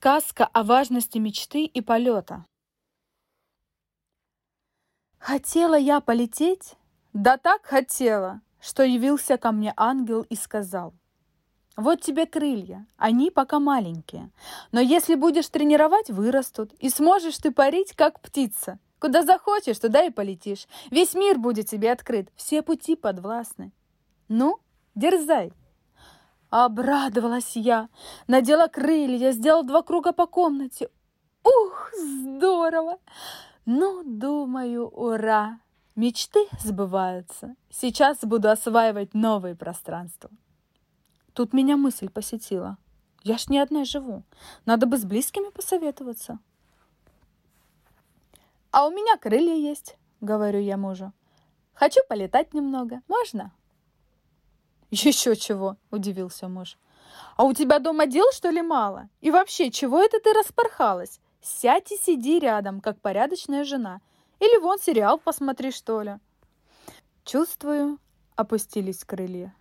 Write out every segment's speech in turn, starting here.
Сказка о важности мечты и полета. Хотела я полететь? Да так хотела, что явился ко мне ангел и сказал. Вот тебе крылья, они пока маленькие, но если будешь тренировать, вырастут, и сможешь ты парить, как птица. Куда захочешь, туда и полетишь. Весь мир будет тебе открыт, все пути подвластны. Ну, дерзай. Обрадовалась я, надела крылья, сделала два круга по комнате. Ух, здорово! Ну, думаю, ура! Мечты сбываются. Сейчас буду осваивать новые пространства. Тут меня мысль посетила. Я ж не одна живу. Надо бы с близкими посоветоваться. А у меня крылья есть, говорю я мужу. Хочу полетать немного. Можно? Еще чего, удивился муж. А у тебя дома дел, что ли, мало? И вообще, чего это ты распорхалась? Сядь и сиди рядом, как порядочная жена. Или вон сериал посмотри, что ли. Чувствую, опустились крылья.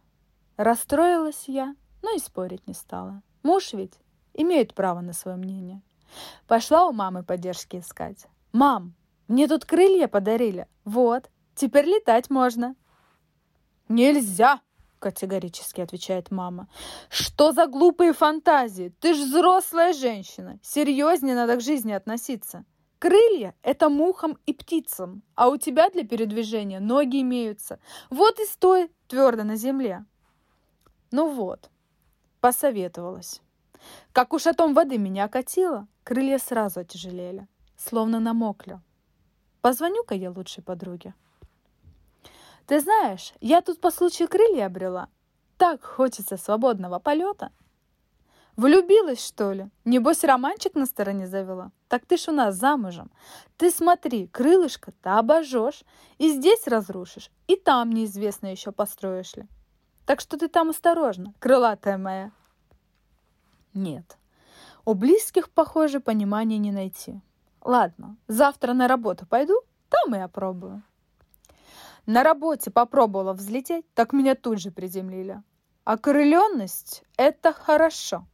Расстроилась я, но и спорить не стала. Муж ведь имеет право на свое мнение. Пошла у мамы поддержки искать. «Мам, мне тут крылья подарили. Вот, теперь летать можно». «Нельзя!» — категорически отвечает мама. «Что за глупые фантазии? Ты ж взрослая женщина. Серьезнее надо к жизни относиться. Крылья — это мухам и птицам, а у тебя для передвижения ноги имеются. Вот и стой твердо на земле». Ну вот, посоветовалась. Как уж о том воды меня окатило, крылья сразу отяжелели, словно намокли. Позвоню-ка я лучшей подруге. Ты знаешь, я тут по случаю крылья обрела. Так хочется свободного полета. Влюбилась, что ли? Небось, романчик на стороне завела? Так ты ж у нас замужем. Ты смотри, крылышко-то обожжешь, и здесь разрушишь, и там неизвестно еще построишь ли. Так что ты там осторожно, крылатая моя. Нет, у близких, похоже, понимания не найти. Ладно, завтра на работу пойду, там и опробую. На работе попробовала взлететь, так меня тут же приземлили. Окрыленность – это хорошо.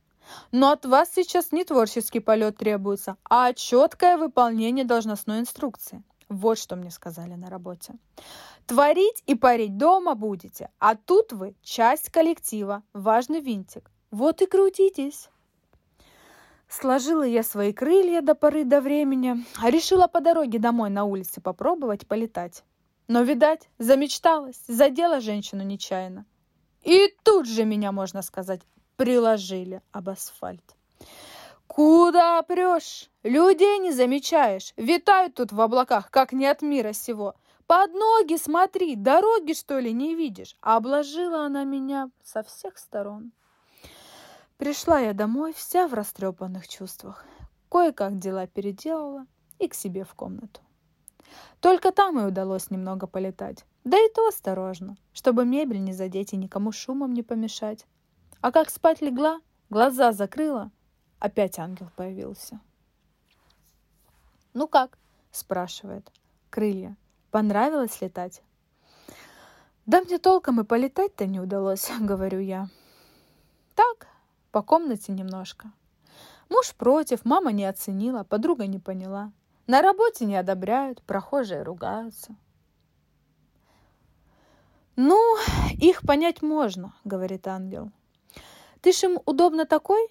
Но от вас сейчас не творческий полет требуется, а четкое выполнение должностной инструкции. Вот что мне сказали на работе. Творить и парить дома будете, а тут вы часть коллектива, важный винтик. Вот и крутитесь. Сложила я свои крылья до поры до времени, а решила по дороге домой на улице попробовать полетать. Но, видать, замечталась, задела женщину нечаянно. И тут же меня, можно сказать, приложили об асфальт. Куда прешь? Людей не замечаешь. Витают тут в облаках, как не от мира сего. Под ноги смотри, дороги, что ли, не видишь? Обложила она меня со всех сторон. Пришла я домой вся в растрепанных чувствах. Кое-как дела переделала и к себе в комнату. Только там и удалось немного полетать. Да и то осторожно, чтобы мебель не задеть и никому шумом не помешать. А как спать легла, глаза закрыла, опять ангел появился. «Ну как?» – спрашивает. «Крылья. Понравилось летать?» «Да мне толком и полетать-то не удалось», — говорю я. «Так, по комнате немножко. Муж против, мама не оценила, подруга не поняла. На работе не одобряют, прохожие ругаются. «Ну, их понять можно», — говорит ангел. «Ты ж им удобно такой,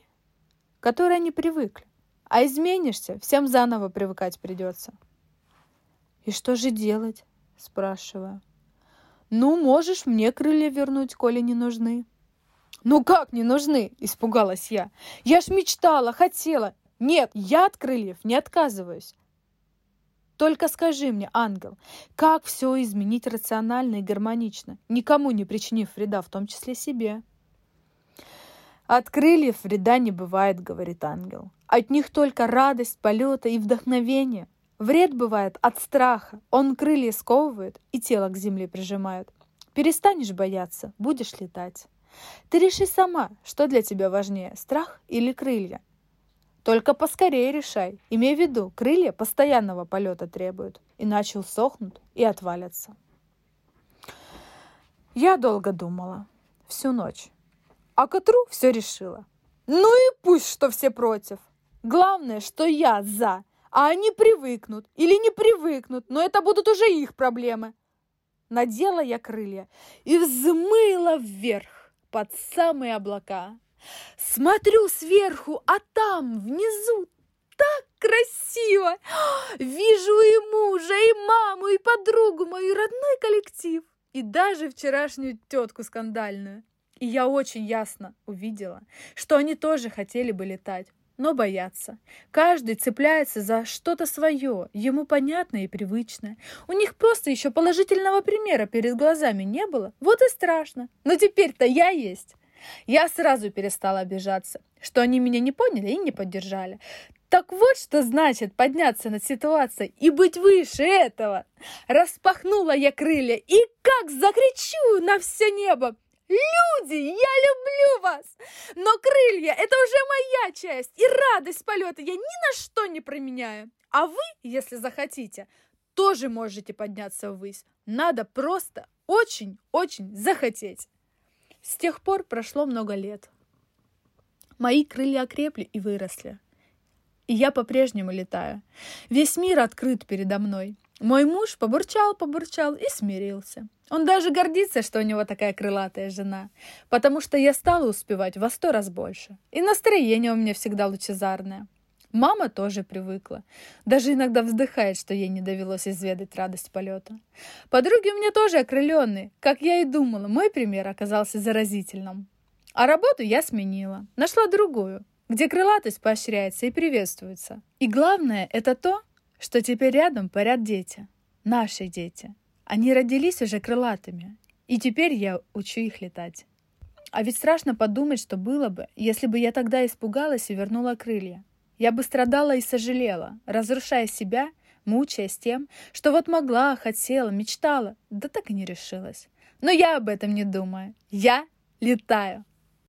который они привыкли. А изменишься, всем заново привыкать придется». «И что же делать?» — спрашиваю. «Ну, можешь мне крылья вернуть, коли не нужны». «Ну как не нужны?» — испугалась я. «Я ж мечтала, хотела. Нет, я от крыльев не отказываюсь. Только скажи мне, ангел, как все изменить рационально и гармонично, никому не причинив вреда, в том числе себе? От крыльев вреда не бывает, говорит ангел. От них только радость полета и вдохновение. Вред бывает от страха. Он крылья сковывает и тело к земле прижимает. Перестанешь бояться, будешь летать. Ты реши сама, что для тебя важнее, страх или крылья – только поскорее решай. Имей в виду, крылья постоянного полета требуют, иначе усохнут и отвалятся. Я долго думала. Всю ночь. А к утру все решила. Ну и пусть, что все против. Главное, что я за, а они привыкнут или не привыкнут, но это будут уже их проблемы. Надела я крылья и взмыла вверх под самые облака. Смотрю сверху, а там внизу так красиво! Вижу и мужа, и маму, и подругу мою, родной коллектив, и даже вчерашнюю тетку скандальную. И я очень ясно увидела, что они тоже хотели бы летать, но боятся. Каждый цепляется за что-то свое, ему понятное и привычное. У них просто еще положительного примера перед глазами не было, вот и страшно. Но теперь-то я есть. Я сразу перестала обижаться, что они меня не поняли и не поддержали. Так вот, что значит подняться над ситуацией и быть выше этого. Распахнула я крылья и как закричу на все небо. Люди, я люблю вас! Но крылья – это уже моя часть, и радость полета я ни на что не променяю. А вы, если захотите, тоже можете подняться ввысь. Надо просто очень-очень захотеть. С тех пор прошло много лет. Мои крылья окрепли и выросли. И я по-прежнему летаю. Весь мир открыт передо мной. Мой муж побурчал, побурчал и смирился. Он даже гордится, что у него такая крылатая жена, потому что я стала успевать во сто раз больше. И настроение у меня всегда лучезарное. Мама тоже привыкла. Даже иногда вздыхает, что ей не довелось изведать радость полета. Подруги у меня тоже окрыленные. Как я и думала, мой пример оказался заразительным. А работу я сменила. Нашла другую, где крылатость поощряется и приветствуется. И главное, это то, что теперь рядом парят дети. Наши дети. Они родились уже крылатыми. И теперь я учу их летать. А ведь страшно подумать, что было бы, если бы я тогда испугалась и вернула крылья. Я бы страдала и сожалела, разрушая себя, мучаясь тем, что вот могла, хотела, мечтала, да так и не решилась. Но я об этом не думаю. Я летаю.